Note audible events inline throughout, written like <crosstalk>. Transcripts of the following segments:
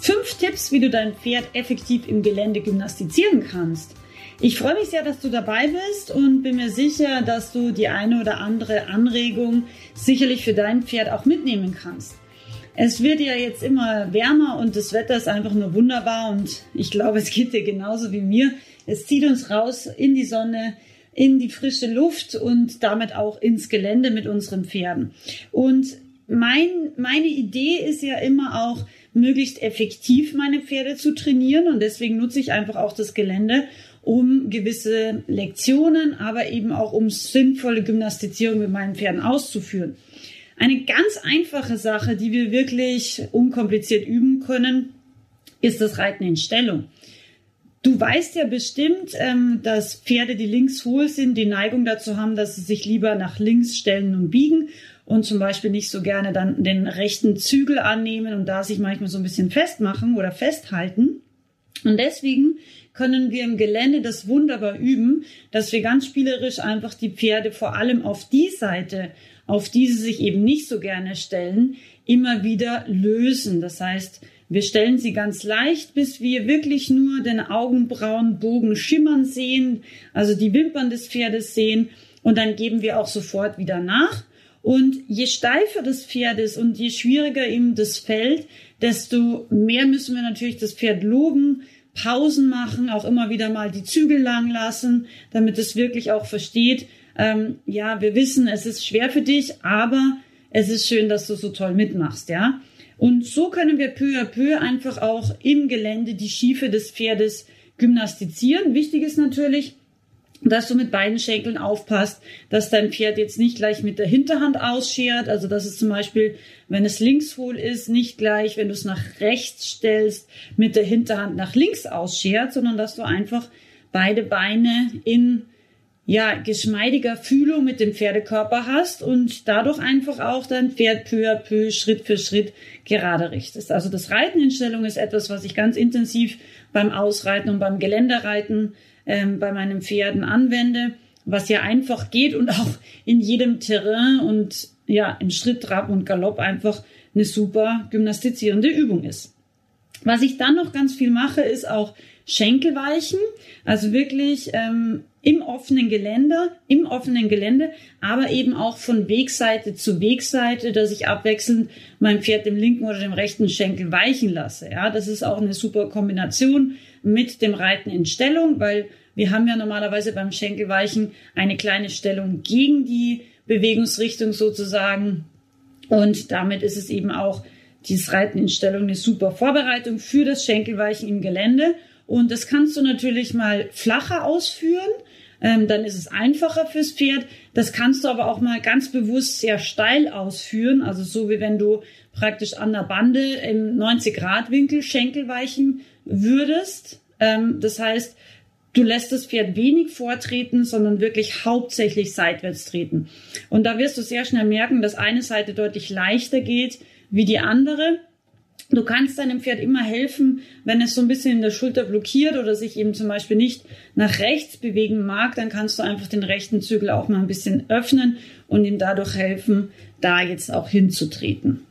fünf Tipps, wie du dein Pferd effektiv im Gelände gymnastizieren kannst. Ich freue mich sehr, dass du dabei bist und bin mir sicher, dass du die eine oder andere Anregung sicherlich für dein Pferd auch mitnehmen kannst. Es wird ja jetzt immer wärmer und das Wetter ist einfach nur wunderbar und ich glaube, es geht dir genauso wie mir. Es zieht uns raus in die Sonne, in die frische Luft und damit auch ins Gelände mit unseren Pferden. Und mein, meine Idee ist ja immer auch, möglichst effektiv meine Pferde zu trainieren und deswegen nutze ich einfach auch das Gelände, um gewisse Lektionen, aber eben auch um sinnvolle Gymnastizierung mit meinen Pferden auszuführen. Eine ganz einfache Sache, die wir wirklich unkompliziert üben können, ist das Reiten in Stellung. Du weißt ja bestimmt, ähm, dass Pferde, die links hohl sind, die Neigung dazu haben, dass sie sich lieber nach links stellen und biegen und zum Beispiel nicht so gerne dann den rechten Zügel annehmen und da sich manchmal so ein bisschen festmachen oder festhalten. Und deswegen können wir im Gelände das wunderbar üben, dass wir ganz spielerisch einfach die Pferde vor allem auf die Seite, auf die sie sich eben nicht so gerne stellen, immer wieder lösen. Das heißt, wir stellen sie ganz leicht, bis wir wirklich nur den Augenbrauenbogen schimmern sehen, also die Wimpern des Pferdes sehen und dann geben wir auch sofort wieder nach. Und je steifer das Pferd ist und je schwieriger ihm das fällt, desto mehr müssen wir natürlich das Pferd loben, Pausen machen, auch immer wieder mal die Zügel lang lassen, damit es wirklich auch versteht, ähm, ja, wir wissen, es ist schwer für dich, aber es ist schön, dass du so toll mitmachst, ja. Und so können wir peu à peu einfach auch im Gelände die Schiefe des Pferdes gymnastizieren. Wichtig ist natürlich, dass du mit beiden Schenkeln aufpasst, dass dein Pferd jetzt nicht gleich mit der Hinterhand ausschert. Also dass es zum Beispiel, wenn es links hohl ist, nicht gleich, wenn du es nach rechts stellst, mit der Hinterhand nach links ausschert, sondern dass du einfach beide Beine in ja, geschmeidiger Fühlung mit dem Pferdekörper hast und dadurch einfach auch dein Pferd peu à peu, Schritt für Schritt gerade richtest. Also das Reiten in Stellung ist etwas, was ich ganz intensiv beim Ausreiten und beim Geländereiten ähm, bei meinen Pferden anwende, was ja einfach geht und auch in jedem Terrain und ja, im Schritt, Trab und Galopp einfach eine super gymnastizierende Übung ist. Was ich dann noch ganz viel mache, ist auch Schenkelweichen, also wirklich ähm, im offenen Gelände, im offenen Gelände, aber eben auch von Wegseite zu Wegseite, dass ich abwechselnd mein Pferd dem linken oder dem rechten Schenkel weichen lasse. Ja, das ist auch eine super Kombination mit dem Reiten in Stellung, weil wir haben ja normalerweise beim Schenkelweichen eine kleine Stellung gegen die Bewegungsrichtung sozusagen. Und damit ist es eben auch dieses Reiten in Stellung eine super Vorbereitung für das Schenkelweichen im Gelände. Und das kannst du natürlich mal flacher ausführen. Ähm, dann ist es einfacher fürs Pferd. Das kannst du aber auch mal ganz bewusst sehr steil ausführen. Also so wie wenn du praktisch an der Bande im 90 Grad Winkel Schenkel weichen würdest. Ähm, das heißt, du lässt das Pferd wenig vortreten, sondern wirklich hauptsächlich seitwärts treten. Und da wirst du sehr schnell merken, dass eine Seite deutlich leichter geht wie die andere. Du kannst deinem Pferd immer helfen, wenn es so ein bisschen in der Schulter blockiert oder sich eben zum Beispiel nicht nach rechts bewegen mag, dann kannst du einfach den rechten Zügel auch mal ein bisschen öffnen und ihm dadurch helfen, da jetzt auch hinzutreten.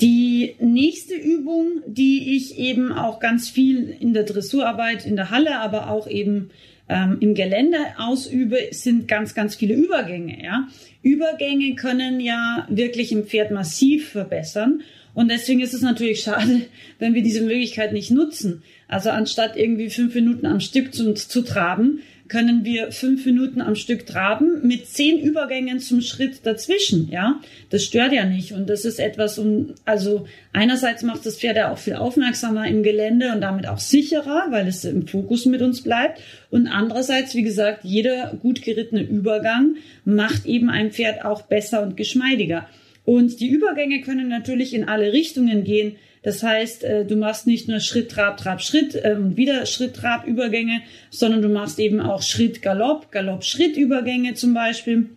Die nächste Übung, die ich eben auch ganz viel in der Dressurarbeit in der Halle, aber auch eben ähm, im Gelände ausübe, sind ganz, ganz viele Übergänge. Ja? Übergänge können ja wirklich im Pferd massiv verbessern. Und deswegen ist es natürlich schade, <laughs> wenn wir diese Möglichkeit nicht nutzen. Also anstatt irgendwie fünf Minuten am Stück zu, zu traben, können wir fünf Minuten am Stück traben mit zehn Übergängen zum Schritt dazwischen. Ja, das stört ja nicht. Und das ist etwas, um, also einerseits macht das Pferd ja auch viel aufmerksamer im Gelände und damit auch sicherer, weil es im Fokus mit uns bleibt. Und andererseits, wie gesagt, jeder gut gerittene Übergang macht eben ein Pferd auch besser und geschmeidiger. Und die Übergänge können natürlich in alle Richtungen gehen. Das heißt, äh, du machst nicht nur Schritt, Trab, Trab, Schritt äh, und wieder Schritt, Trab, Übergänge, sondern du machst eben auch Schritt, Galopp, Galopp, Schritt, Übergänge zum Beispiel.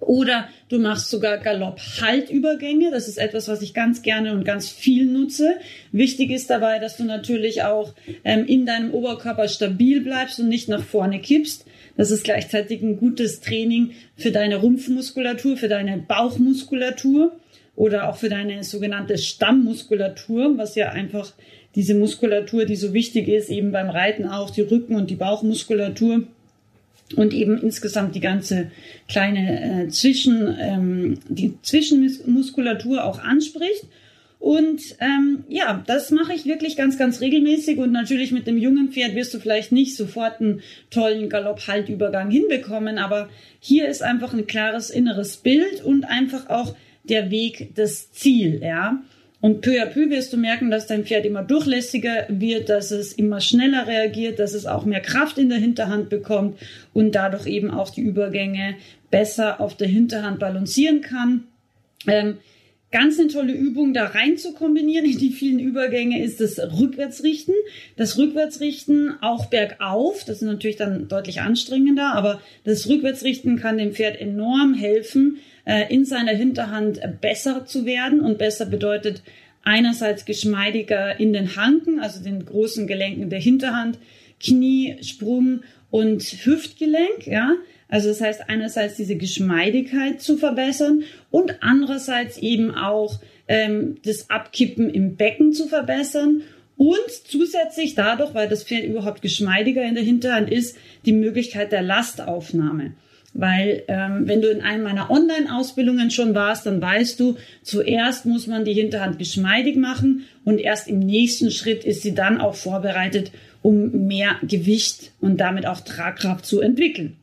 Oder du machst sogar Galopp-Haltübergänge. Das ist etwas, was ich ganz gerne und ganz viel nutze. Wichtig ist dabei, dass du natürlich auch ähm, in deinem Oberkörper stabil bleibst und nicht nach vorne kippst. Das ist gleichzeitig ein gutes Training für deine Rumpfmuskulatur, für deine Bauchmuskulatur oder auch für deine sogenannte Stammmuskulatur, was ja einfach diese Muskulatur, die so wichtig ist, eben beim Reiten auch die Rücken- und die Bauchmuskulatur und eben insgesamt die ganze kleine äh, Zwischen, ähm, die Zwischenmuskulatur auch anspricht. Und ähm, ja, das mache ich wirklich ganz, ganz regelmäßig. Und natürlich mit dem jungen Pferd wirst du vielleicht nicht sofort einen tollen Galopp-Haltübergang hinbekommen. Aber hier ist einfach ein klares inneres Bild und einfach auch der Weg, das Ziel, ja. Und peu à peu wirst du merken, dass dein Pferd immer durchlässiger wird, dass es immer schneller reagiert, dass es auch mehr Kraft in der Hinterhand bekommt und dadurch eben auch die Übergänge besser auf der Hinterhand balancieren kann. Ähm, ganz eine tolle Übung, da rein zu kombinieren in <laughs> die vielen Übergänge, ist das Rückwärtsrichten. Das Rückwärtsrichten auch bergauf, das ist natürlich dann deutlich anstrengender, aber das Rückwärtsrichten kann dem Pferd enorm helfen, äh, in seiner Hinterhand besser zu werden. Und besser bedeutet einerseits geschmeidiger in den Hanken, also den großen Gelenken der Hinterhand, Knie, Sprung und Hüftgelenk, ja. Also das heißt einerseits diese Geschmeidigkeit zu verbessern und andererseits eben auch ähm, das Abkippen im Becken zu verbessern und zusätzlich dadurch, weil das Pferd überhaupt geschmeidiger in der Hinterhand ist, die Möglichkeit der Lastaufnahme. Weil ähm, wenn du in einem meiner Online-Ausbildungen schon warst, dann weißt du, zuerst muss man die Hinterhand geschmeidig machen und erst im nächsten Schritt ist sie dann auch vorbereitet, um mehr Gewicht und damit auch Tragkraft zu entwickeln.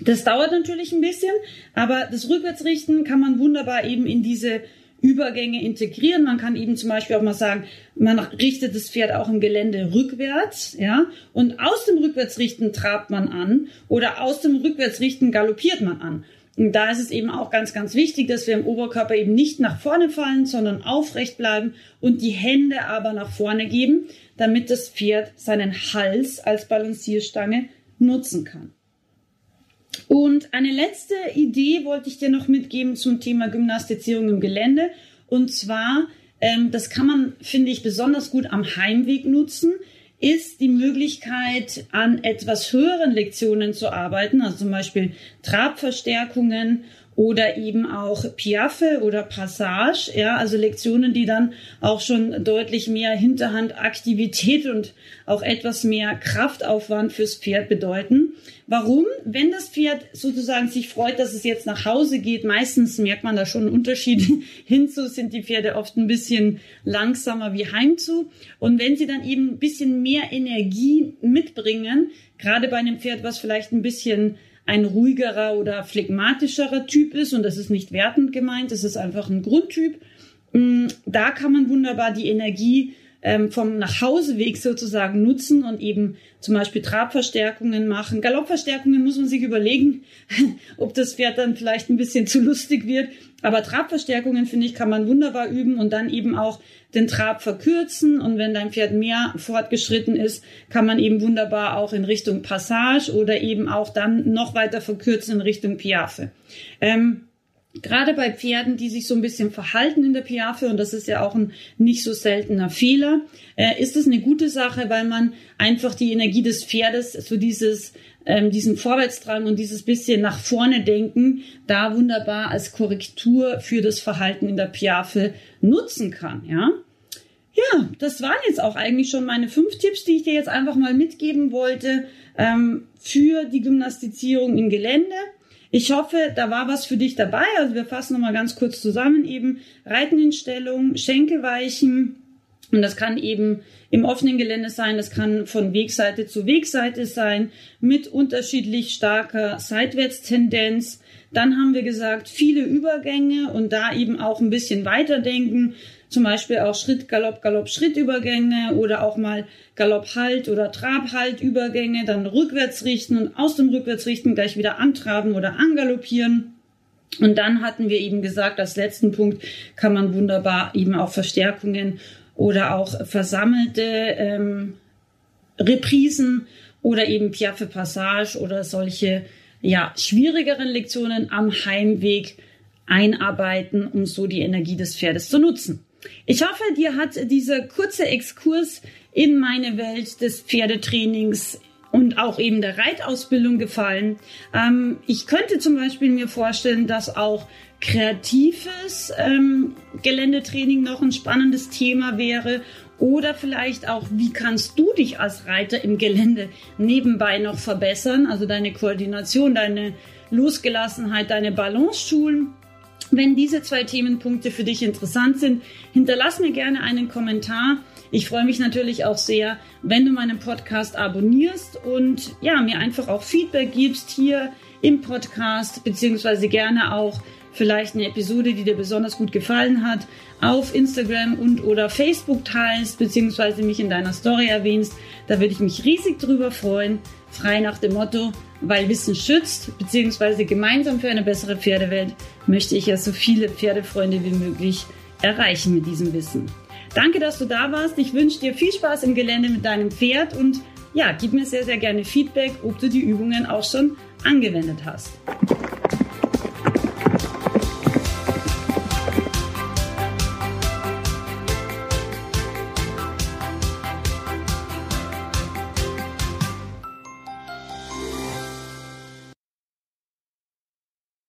Das dauert natürlich ein bisschen, aber das Rückwärtsrichten kann man wunderbar eben in diese Übergänge integrieren. Man kann eben zum Beispiel auch mal sagen, man richtet das Pferd auch im Gelände rückwärts, ja, und aus dem Rückwärtsrichten trabt man an oder aus dem Rückwärtsrichten galoppiert man an. Und da ist es eben auch ganz, ganz wichtig, dass wir im Oberkörper eben nicht nach vorne fallen, sondern aufrecht bleiben und die Hände aber nach vorne geben, damit das Pferd seinen Hals als Balancierstange nutzen kann. Und eine letzte Idee wollte ich dir noch mitgeben zum Thema Gymnastizierung im Gelände. Und zwar, ähm, das kann man, finde ich, besonders gut am Heimweg nutzen, ist die Möglichkeit, an etwas höheren Lektionen zu arbeiten, also zum Beispiel Trabverstärkungen oder eben auch Piaffe oder Passage, ja, also Lektionen, die dann auch schon deutlich mehr Hinterhandaktivität und auch etwas mehr Kraftaufwand fürs Pferd bedeuten. Warum? Wenn das Pferd sozusagen sich freut, dass es jetzt nach Hause geht, meistens merkt man da schon einen Unterschied <laughs> hinzu, sind die Pferde oft ein bisschen langsamer wie heimzu. Und wenn sie dann eben ein bisschen mehr Energie mitbringen, gerade bei einem Pferd, was vielleicht ein bisschen ein ruhigerer oder phlegmatischerer Typ ist und das ist nicht wertend gemeint, das ist einfach ein Grundtyp. Mm, da kann man wunderbar die Energie ähm, vom Nachhauseweg sozusagen nutzen und eben zum Beispiel Trabverstärkungen machen. Galoppverstärkungen muss man sich überlegen, <laughs> ob das Pferd dann vielleicht ein bisschen zu lustig wird. Aber Trabverstärkungen, finde ich, kann man wunderbar üben und dann eben auch den Trab verkürzen. Und wenn dein Pferd mehr fortgeschritten ist, kann man eben wunderbar auch in Richtung Passage oder eben auch dann noch weiter verkürzen in Richtung Piaffe. Ähm, gerade bei Pferden, die sich so ein bisschen verhalten in der Piaffe, und das ist ja auch ein nicht so seltener Fehler, äh, ist es eine gute Sache, weil man einfach die Energie des Pferdes, so dieses, ähm, diesen Vorwärtsdrang und dieses bisschen nach vorne denken, da wunderbar als Korrektur für das Verhalten in der Piaffe nutzen kann, ja. Ja, das waren jetzt auch eigentlich schon meine fünf Tipps, die ich dir jetzt einfach mal mitgeben wollte ähm, für die Gymnastizierung im Gelände. Ich hoffe, da war was für dich dabei. Also wir fassen nochmal ganz kurz zusammen eben. Reiten in Stellung, Schenkel weichen. Und das kann eben im offenen Gelände sein, das kann von Wegseite zu Wegseite sein, mit unterschiedlich starker Seitwärtstendenz. Dann haben wir gesagt, viele Übergänge und da eben auch ein bisschen weiterdenken zum Beispiel auch Schritt, Galopp, Galopp, Schrittübergänge oder auch mal Galopp, Halt oder Trab, Halt Übergänge, dann rückwärts richten und aus dem Rückwärtsrichten gleich wieder antraben oder angaloppieren. Und dann hatten wir eben gesagt, als letzten Punkt kann man wunderbar eben auch Verstärkungen oder auch versammelte ähm, Reprisen oder eben Piaffe Passage oder solche ja, schwierigeren Lektionen am Heimweg einarbeiten, um so die Energie des Pferdes zu nutzen. Ich hoffe, dir hat dieser kurze Exkurs in meine Welt des Pferdetrainings und auch eben der Reitausbildung gefallen. Ähm, ich könnte zum Beispiel mir vorstellen, dass auch kreatives ähm, Geländetraining noch ein spannendes Thema wäre oder vielleicht auch, wie kannst du dich als Reiter im Gelände nebenbei noch verbessern, also deine Koordination, deine Losgelassenheit, deine Balance schulen. Wenn diese zwei Themenpunkte für dich interessant sind, hinterlass mir gerne einen Kommentar. Ich freue mich natürlich auch sehr, wenn du meinen Podcast abonnierst und ja, mir einfach auch Feedback gibst hier im Podcast, beziehungsweise gerne auch vielleicht eine Episode, die dir besonders gut gefallen hat, auf Instagram und oder Facebook teilst, beziehungsweise mich in deiner Story erwähnst. Da würde ich mich riesig drüber freuen. Frei nach dem Motto, weil Wissen schützt, beziehungsweise gemeinsam für eine bessere Pferdewelt möchte ich ja so viele Pferdefreunde wie möglich erreichen mit diesem Wissen. Danke, dass du da warst. Ich wünsche dir viel Spaß im Gelände mit deinem Pferd und ja, gib mir sehr, sehr gerne Feedback, ob du die Übungen auch schon angewendet hast.